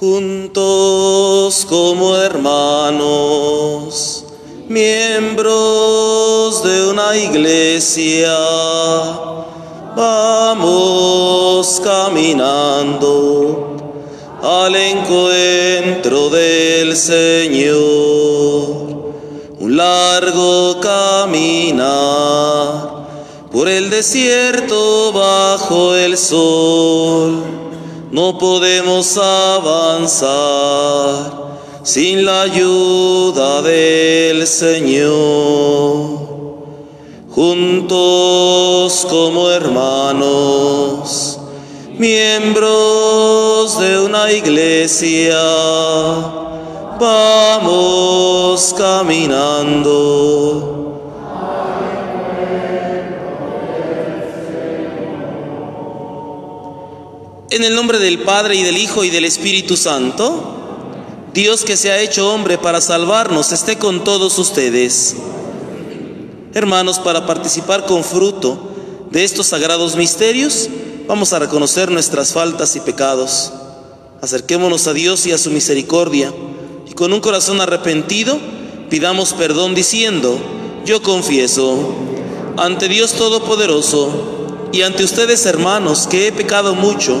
juntos como hermanos, miembros de una iglesia, vamos caminando al encuentro del Señor. Un largo caminar por el desierto bajo el sol. No podemos avanzar sin la ayuda del Señor. Juntos como hermanos, miembros de una iglesia, vamos caminando. En el nombre del Padre y del Hijo y del Espíritu Santo, Dios que se ha hecho hombre para salvarnos, esté con todos ustedes. Hermanos, para participar con fruto de estos sagrados misterios, vamos a reconocer nuestras faltas y pecados. Acerquémonos a Dios y a su misericordia y con un corazón arrepentido pidamos perdón diciendo, yo confieso ante Dios Todopoderoso y ante ustedes hermanos que he pecado mucho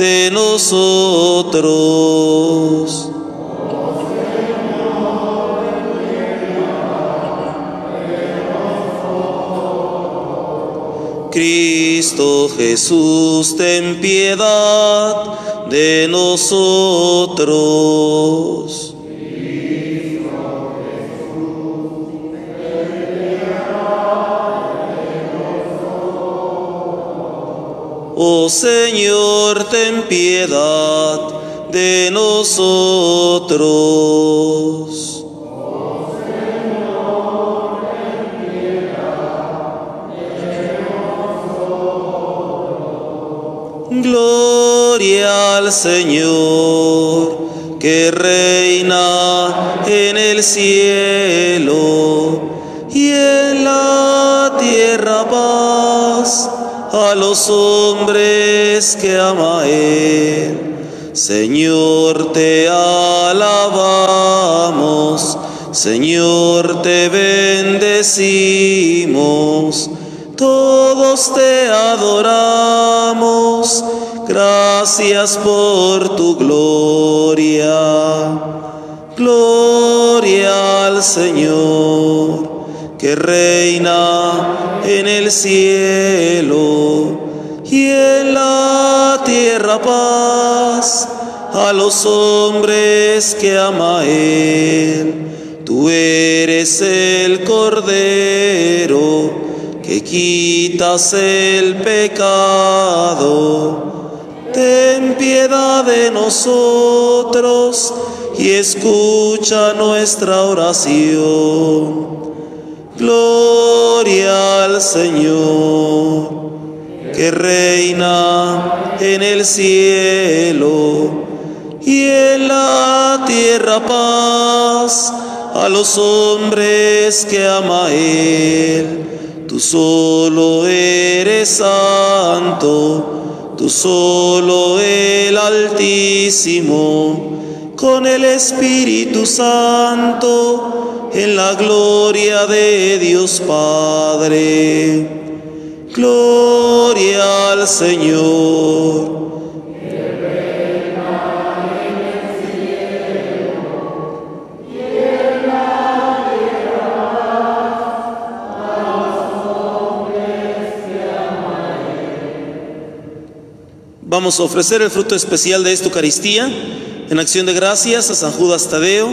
de nosotros. Cristo Jesús, ten piedad de nosotros. Oh Señor, ten piedad de nosotros. Gloria al Señor que reina en el cielo y en la tierra paz a los hombres que ama Él. Señor, te alabamos, Señor, te bendecimos, todos te adoramos, gracias por tu gloria. Gloria al Señor que reina en el cielo y en la tierra paz a los hombres que ama Él. Tú eres el Cordero que quitas el pecado. Ten piedad de nosotros y escucha nuestra oración. Gloria al Señor, que reina en el cielo y en la tierra paz a los hombres que ama Él. Tú solo eres santo, tú solo el Altísimo, con el Espíritu Santo en la gloria de Dios Padre. Gloria al Señor. Vamos a ofrecer el fruto especial de esta Eucaristía en acción de gracias a San Judas Tadeo,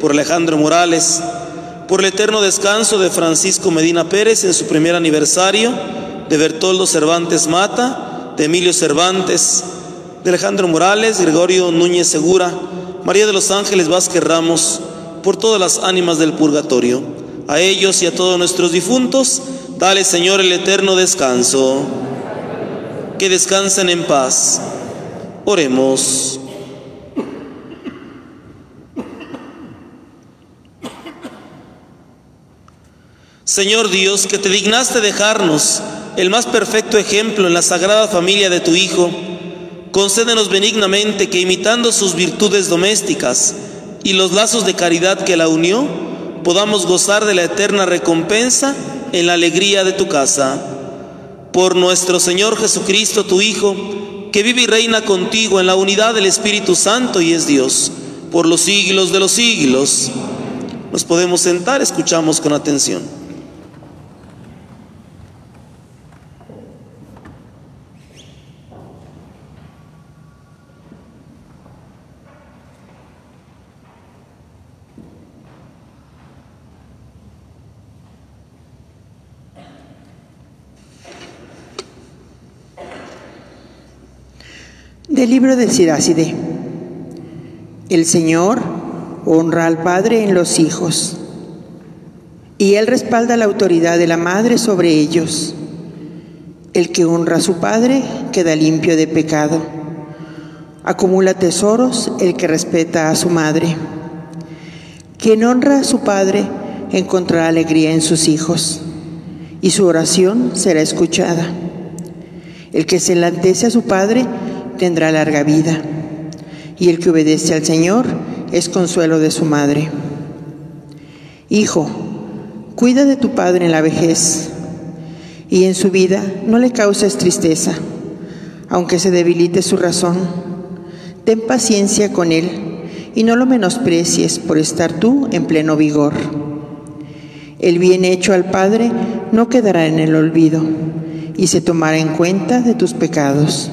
por Alejandro Morales, por el eterno descanso de Francisco Medina Pérez en su primer aniversario, de Bertoldo Cervantes Mata, de Emilio Cervantes, de Alejandro Morales, Gregorio Núñez Segura, María de los Ángeles Vázquez Ramos, por todas las ánimas del purgatorio. A ellos y a todos nuestros difuntos, dale Señor el eterno descanso. Que descansen en paz. Oremos. Señor Dios, que te dignaste dejarnos el más perfecto ejemplo en la sagrada familia de tu Hijo, concédenos benignamente que imitando sus virtudes domésticas y los lazos de caridad que la unió, podamos gozar de la eterna recompensa en la alegría de tu casa. Por nuestro Señor Jesucristo, tu Hijo, que vive y reina contigo en la unidad del Espíritu Santo y es Dios, por los siglos de los siglos. Nos podemos sentar, escuchamos con atención. Del libro de Siráside. El Señor honra al Padre en los hijos, y Él respalda la autoridad de la madre sobre ellos. El que honra a su Padre queda limpio de pecado. Acumula tesoros el que respeta a su madre. Quien honra a su Padre encontrará alegría en sus hijos, y su oración será escuchada. El que se enaltece a su Padre tendrá larga vida, y el que obedece al Señor es consuelo de su madre. Hijo, cuida de tu padre en la vejez, y en su vida no le causes tristeza, aunque se debilite su razón. Ten paciencia con él y no lo menosprecies por estar tú en pleno vigor. El bien hecho al Padre no quedará en el olvido y se tomará en cuenta de tus pecados.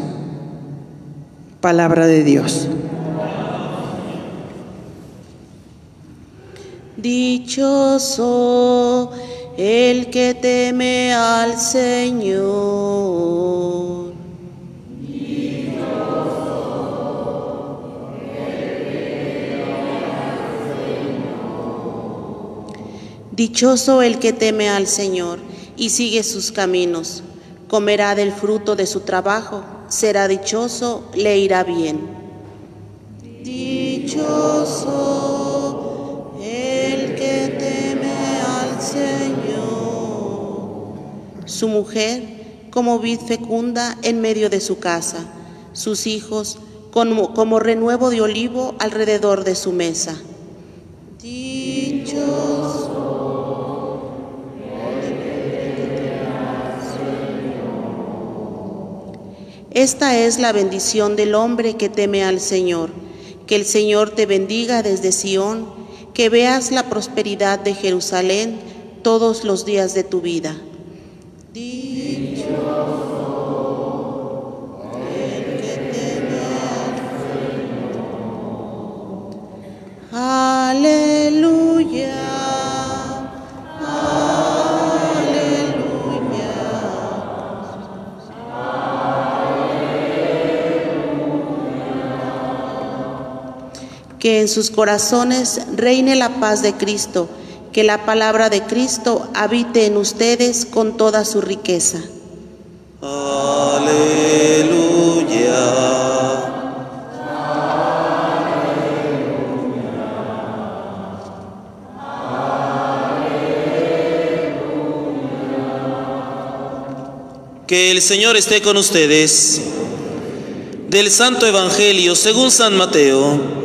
Palabra de Dios. Dichoso el que teme al Señor. Dichoso el que teme al Señor y sigue sus caminos, comerá del fruto de su trabajo será dichoso, le irá bien. Dichoso el que teme al Señor. Su mujer como vid fecunda en medio de su casa, sus hijos como, como renuevo de olivo alrededor de su mesa. Esta es la bendición del hombre que teme al Señor. Que el Señor te bendiga desde Sión, que veas la prosperidad de Jerusalén todos los días de tu vida. Aleluya. Que en sus corazones reine la paz de Cristo, que la palabra de Cristo habite en ustedes con toda su riqueza. Aleluya. Que el Señor esté con ustedes. Del Santo Evangelio según San Mateo.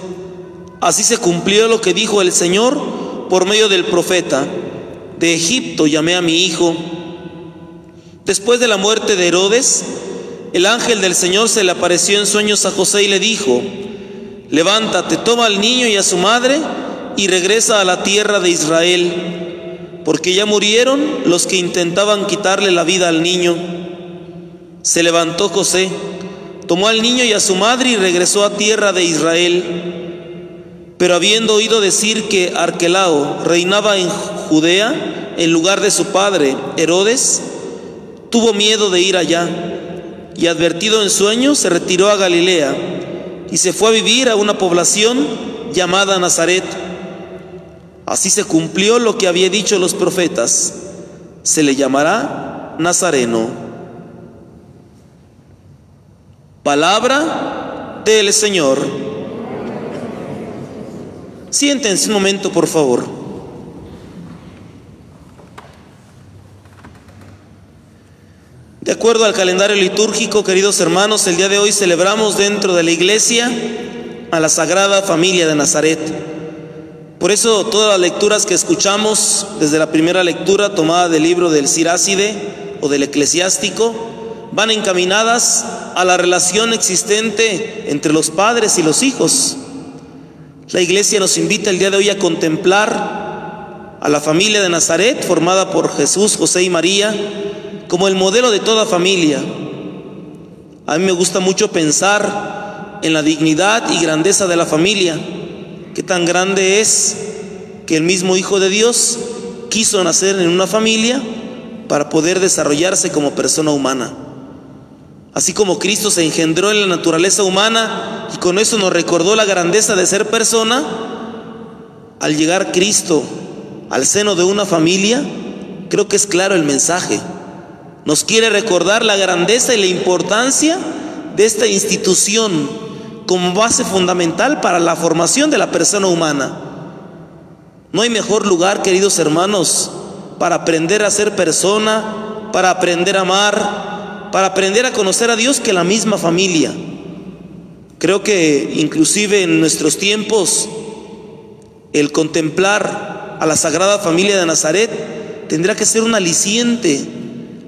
Así se cumplió lo que dijo el Señor por medio del profeta. De Egipto llamé a mi hijo. Después de la muerte de Herodes, el ángel del Señor se le apareció en sueños a José y le dijo, levántate, toma al niño y a su madre y regresa a la tierra de Israel, porque ya murieron los que intentaban quitarle la vida al niño. Se levantó José, tomó al niño y a su madre y regresó a tierra de Israel. Pero habiendo oído decir que Arquelao reinaba en Judea en lugar de su padre Herodes, tuvo miedo de ir allá y advertido en sueño se retiró a Galilea y se fue a vivir a una población llamada Nazaret. Así se cumplió lo que había dicho los profetas. Se le llamará Nazareno. Palabra del Señor. Siéntense un momento, por favor. De acuerdo al calendario litúrgico, queridos hermanos, el día de hoy celebramos dentro de la iglesia a la Sagrada Familia de Nazaret. Por eso todas las lecturas que escuchamos, desde la primera lectura tomada del libro del Siráside o del Eclesiástico, van encaminadas a la relación existente entre los padres y los hijos. La iglesia nos invita el día de hoy a contemplar a la familia de Nazaret, formada por Jesús, José y María, como el modelo de toda familia. A mí me gusta mucho pensar en la dignidad y grandeza de la familia, que tan grande es que el mismo Hijo de Dios quiso nacer en una familia para poder desarrollarse como persona humana. Así como Cristo se engendró en la naturaleza humana y con eso nos recordó la grandeza de ser persona, al llegar Cristo al seno de una familia, creo que es claro el mensaje. Nos quiere recordar la grandeza y la importancia de esta institución como base fundamental para la formación de la persona humana. No hay mejor lugar, queridos hermanos, para aprender a ser persona, para aprender a amar, para aprender a conocer a Dios que la misma familia. Creo que inclusive en nuestros tiempos el contemplar a la Sagrada Familia de Nazaret tendrá que ser un aliciente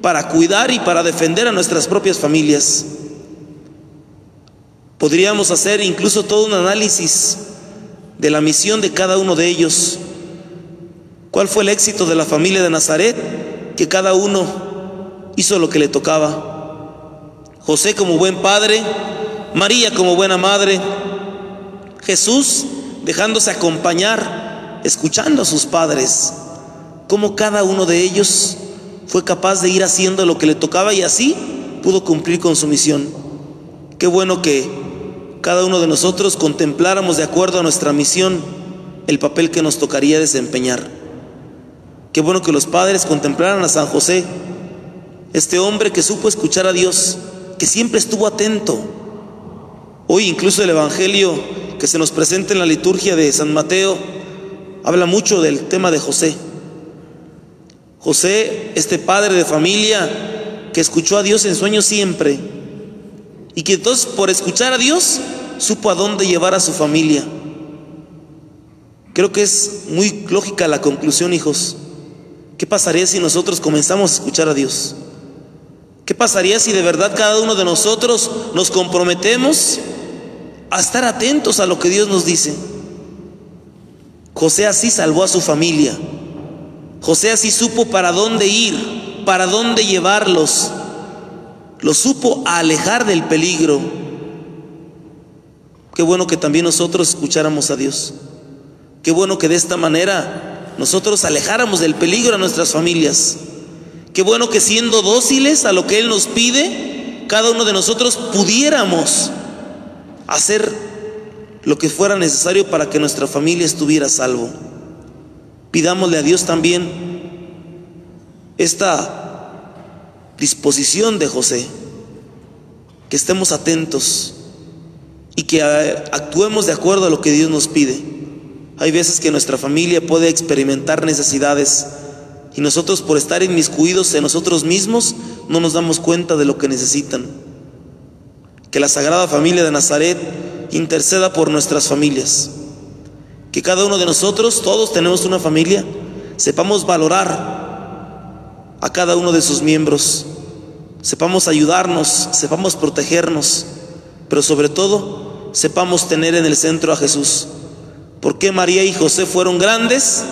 para cuidar y para defender a nuestras propias familias. Podríamos hacer incluso todo un análisis de la misión de cada uno de ellos. ¿Cuál fue el éxito de la familia de Nazaret? Que cada uno hizo lo que le tocaba. José como buen padre, María como buena madre, Jesús dejándose acompañar, escuchando a sus padres, como cada uno de ellos fue capaz de ir haciendo lo que le tocaba y así pudo cumplir con su misión. Qué bueno que cada uno de nosotros contempláramos de acuerdo a nuestra misión el papel que nos tocaría desempeñar. Qué bueno que los padres contemplaran a San José, este hombre que supo escuchar a Dios, que siempre estuvo atento. Hoy incluso el Evangelio que se nos presenta en la liturgia de San Mateo habla mucho del tema de José. José, este padre de familia que escuchó a Dios en sueños siempre y que entonces por escuchar a Dios supo a dónde llevar a su familia. Creo que es muy lógica la conclusión, hijos. ¿Qué pasaría si nosotros comenzamos a escuchar a Dios? ¿Qué pasaría si de verdad cada uno de nosotros nos comprometemos a estar atentos a lo que Dios nos dice? José así salvó a su familia. José así supo para dónde ir, para dónde llevarlos. Lo supo alejar del peligro. Qué bueno que también nosotros escucháramos a Dios. Qué bueno que de esta manera nosotros alejáramos del peligro a nuestras familias. Qué bueno que siendo dóciles a lo que Él nos pide, cada uno de nosotros pudiéramos hacer lo que fuera necesario para que nuestra familia estuviera salvo. Pidámosle a Dios también esta disposición de José, que estemos atentos y que eh, actuemos de acuerdo a lo que Dios nos pide. Hay veces que nuestra familia puede experimentar necesidades y nosotros por estar inmiscuidos en nosotros mismos no nos damos cuenta de lo que necesitan. Que la Sagrada Familia de Nazaret interceda por nuestras familias que cada uno de nosotros, todos tenemos una familia, sepamos valorar a cada uno de sus miembros, sepamos ayudarnos, sepamos protegernos, pero sobre todo sepamos tener en el centro a Jesús. ¿Por qué María y José fueron grandes?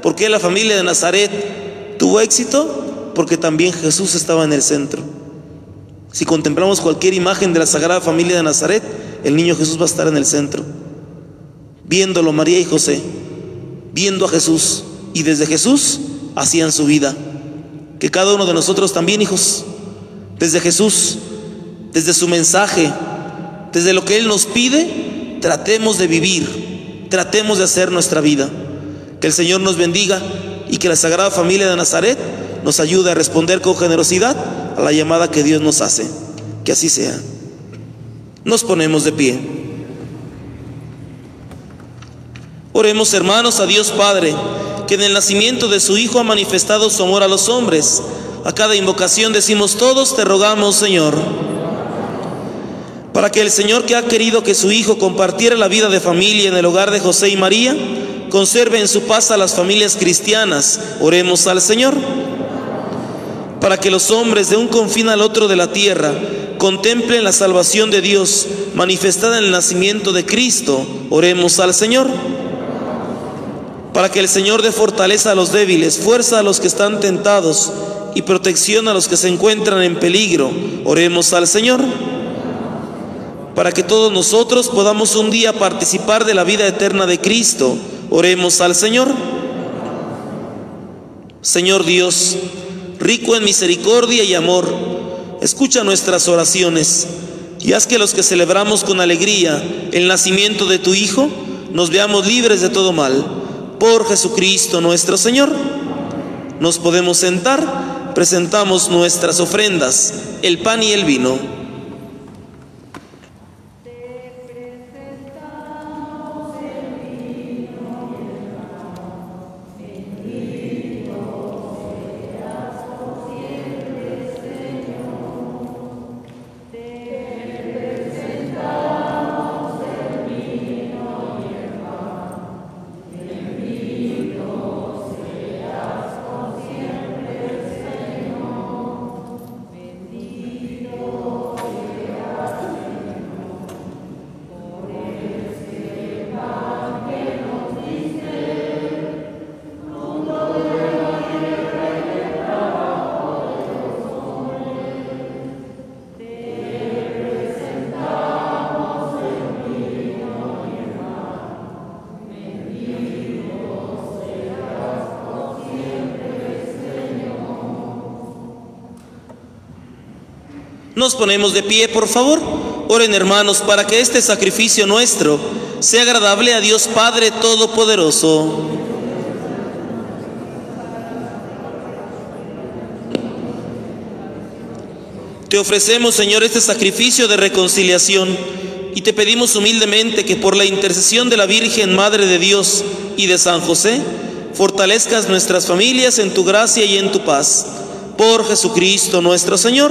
¿Por qué la familia de Nazaret tuvo éxito? Porque también Jesús estaba en el centro. Si contemplamos cualquier imagen de la Sagrada Familia de Nazaret, el niño Jesús va a estar en el centro. Viéndolo María y José, viendo a Jesús y desde Jesús hacían su vida. Que cada uno de nosotros también, hijos, desde Jesús, desde su mensaje, desde lo que Él nos pide, tratemos de vivir, tratemos de hacer nuestra vida. Que el Señor nos bendiga y que la Sagrada Familia de Nazaret nos ayude a responder con generosidad a la llamada que Dios nos hace. Que así sea. Nos ponemos de pie. Oremos hermanos a Dios Padre, que en el nacimiento de su Hijo ha manifestado su amor a los hombres. A cada invocación decimos todos, te rogamos Señor, para que el Señor que ha querido que su Hijo compartiera la vida de familia en el hogar de José y María, conserve en su paz a las familias cristianas. Oremos al Señor para que los hombres de un confín al otro de la tierra contemplen la salvación de Dios manifestada en el nacimiento de Cristo. Oremos al Señor. Para que el Señor dé fortaleza a los débiles, fuerza a los que están tentados y protección a los que se encuentran en peligro. Oremos al Señor. Para que todos nosotros podamos un día participar de la vida eterna de Cristo. Oremos al Señor. Señor Dios, rico en misericordia y amor, escucha nuestras oraciones y haz que los que celebramos con alegría el nacimiento de tu Hijo, nos veamos libres de todo mal. Por Jesucristo nuestro Señor. Nos podemos sentar, presentamos nuestras ofrendas, el pan y el vino. Nos ponemos de pie, por favor. Oren hermanos para que este sacrificio nuestro sea agradable a Dios Padre Todopoderoso. Te ofrecemos, Señor, este sacrificio de reconciliación y te pedimos humildemente que por la intercesión de la Virgen Madre de Dios y de San José, fortalezcas nuestras familias en tu gracia y en tu paz. Por Jesucristo nuestro Señor.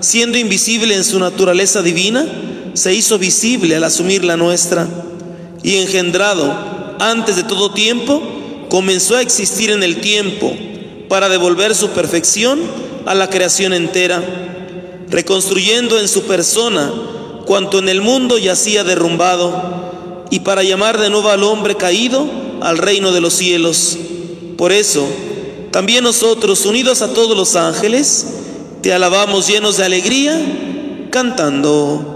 siendo invisible en su naturaleza divina, se hizo visible al asumir la nuestra y engendrado antes de todo tiempo, comenzó a existir en el tiempo para devolver su perfección a la creación entera, reconstruyendo en su persona cuanto en el mundo yacía derrumbado y para llamar de nuevo al hombre caído al reino de los cielos. Por eso, también nosotros, unidos a todos los ángeles, te alabamos llenos de alegría, cantando.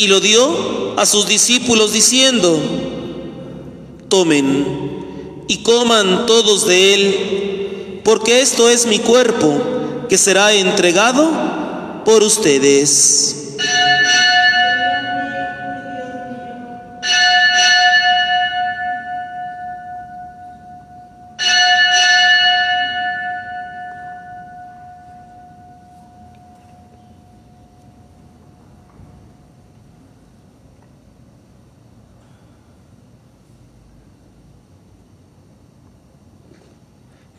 y lo dio a sus discípulos diciendo, tomen y coman todos de él, porque esto es mi cuerpo que será entregado por ustedes.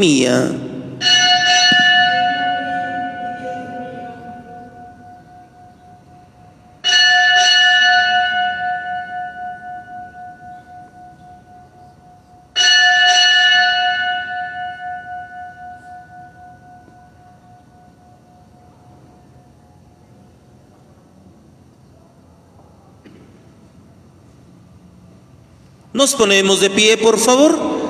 mía. Nos ponemos de pie, por favor.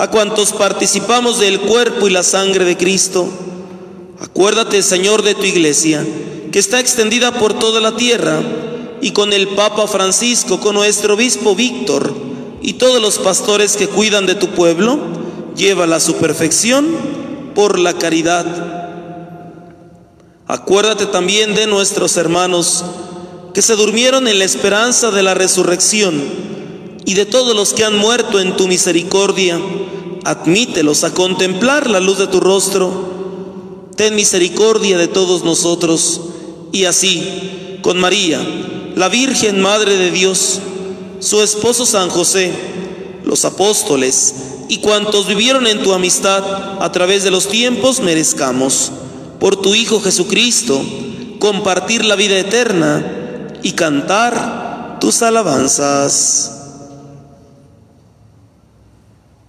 a cuantos participamos del cuerpo y la sangre de Cristo. Acuérdate, Señor, de tu iglesia, que está extendida por toda la tierra, y con el Papa Francisco, con nuestro obispo Víctor, y todos los pastores que cuidan de tu pueblo, llévala a su perfección por la caridad. Acuérdate también de nuestros hermanos que se durmieron en la esperanza de la resurrección y de todos los que han muerto en tu misericordia, admítelos a contemplar la luz de tu rostro. Ten misericordia de todos nosotros y así, con María, la Virgen Madre de Dios, su esposo San José, los apóstoles y cuantos vivieron en tu amistad a través de los tiempos, merezcamos, por tu Hijo Jesucristo, compartir la vida eterna y cantar tus alabanzas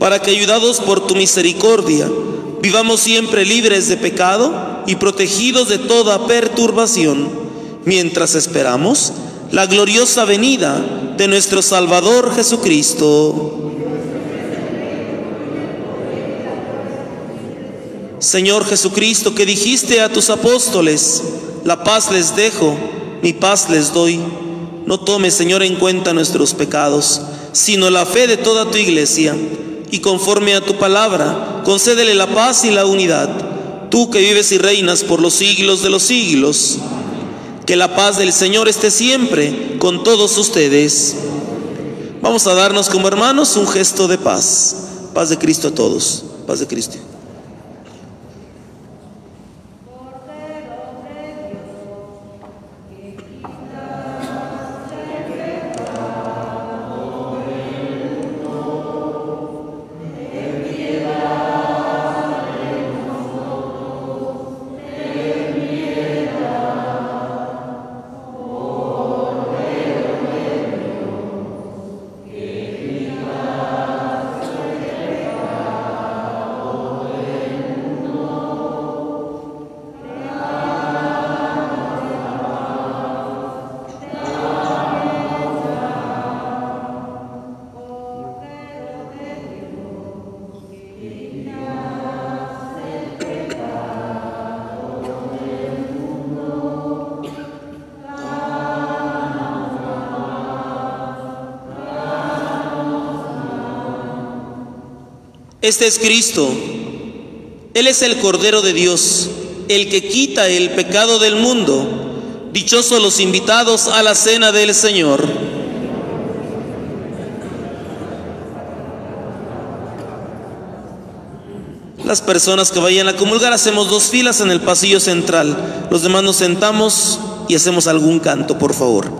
para que ayudados por tu misericordia vivamos siempre libres de pecado y protegidos de toda perturbación, mientras esperamos la gloriosa venida de nuestro Salvador Jesucristo. Señor Jesucristo, que dijiste a tus apóstoles, la paz les dejo, mi paz les doy. No tomes, Señor, en cuenta nuestros pecados, sino la fe de toda tu iglesia y conforme a tu palabra, concédele la paz y la unidad. Tú que vives y reinas por los siglos de los siglos, que la paz del Señor esté siempre con todos ustedes. Vamos a darnos como hermanos un gesto de paz. Paz de Cristo a todos. Paz de Cristo. Este es Cristo. Él es el Cordero de Dios, el que quita el pecado del mundo. Dichosos los invitados a la cena del Señor. Las personas que vayan a comulgar hacemos dos filas en el pasillo central. Los demás nos sentamos y hacemos algún canto, por favor.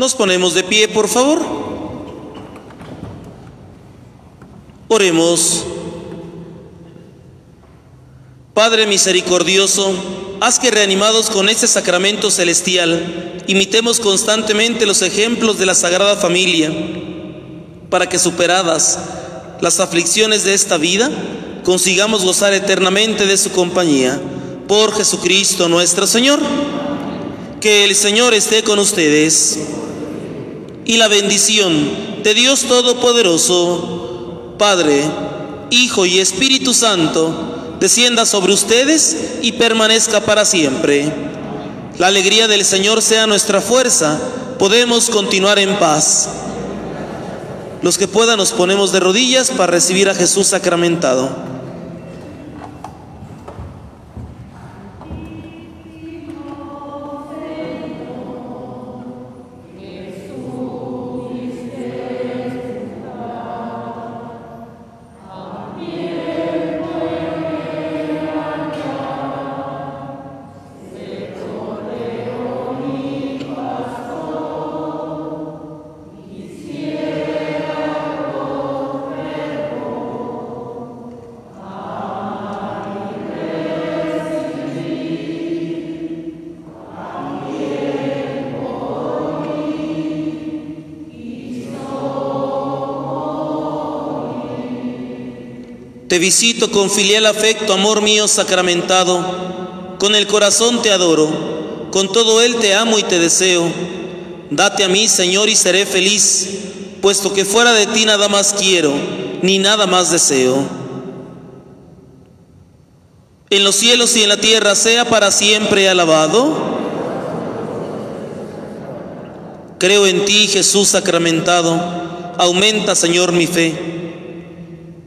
Nos ponemos de pie, por favor. Oremos. Padre misericordioso, haz que reanimados con este sacramento celestial, imitemos constantemente los ejemplos de la Sagrada Familia, para que superadas las aflicciones de esta vida, consigamos gozar eternamente de su compañía. Por Jesucristo nuestro Señor. Que el Señor esté con ustedes y la bendición de Dios Todopoderoso, Padre, Hijo y Espíritu Santo, descienda sobre ustedes y permanezca para siempre. La alegría del Señor sea nuestra fuerza, podemos continuar en paz. Los que puedan nos ponemos de rodillas para recibir a Jesús sacramentado. Te visito con filial afecto, amor mío sacramentado. Con el corazón te adoro, con todo él te amo y te deseo. Date a mí, Señor, y seré feliz, puesto que fuera de ti nada más quiero, ni nada más deseo. En los cielos y en la tierra sea para siempre alabado. Creo en ti, Jesús sacramentado. Aumenta, Señor, mi fe.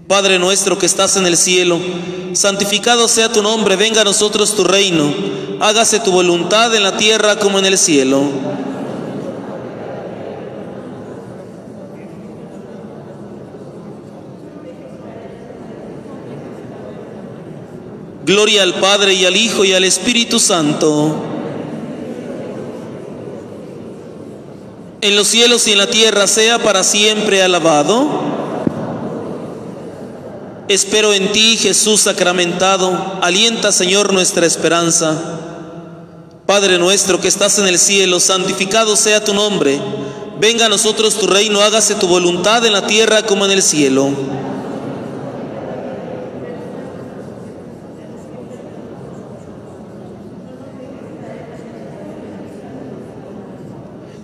Padre nuestro que estás en el cielo, santificado sea tu nombre, venga a nosotros tu reino, hágase tu voluntad en la tierra como en el cielo. Gloria al Padre y al Hijo y al Espíritu Santo. En los cielos y en la tierra sea para siempre alabado. Espero en ti, Jesús sacramentado. Alienta, Señor, nuestra esperanza. Padre nuestro que estás en el cielo, santificado sea tu nombre. Venga a nosotros tu reino, hágase tu voluntad en la tierra como en el cielo.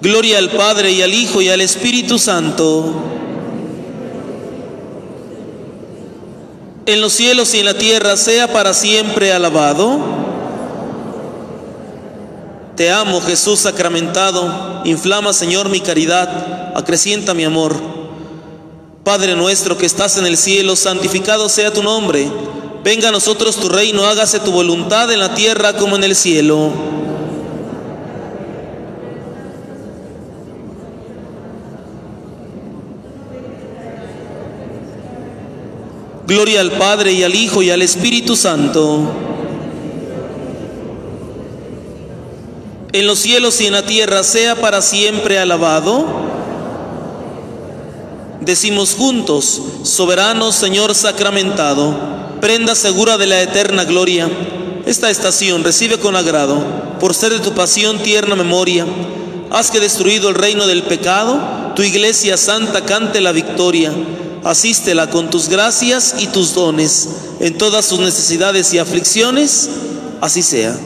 Gloria al Padre y al Hijo y al Espíritu Santo en los cielos y en la tierra sea para siempre alabado. Te amo, Jesús sacramentado, inflama, Señor, mi caridad, acrecienta mi amor. Padre nuestro que estás en el cielo, santificado sea tu nombre. Venga a nosotros tu reino, hágase tu voluntad en la tierra como en el cielo. Gloria al Padre y al Hijo y al Espíritu Santo. En los cielos y en la tierra sea para siempre alabado. Decimos juntos, soberano Señor sacramentado, prenda segura de la eterna gloria. Esta estación recibe con agrado, por ser de tu pasión tierna memoria. Haz que destruido el reino del pecado, tu iglesia santa cante la victoria asístela con tus gracias y tus dones en todas sus necesidades y aflicciones, así sea.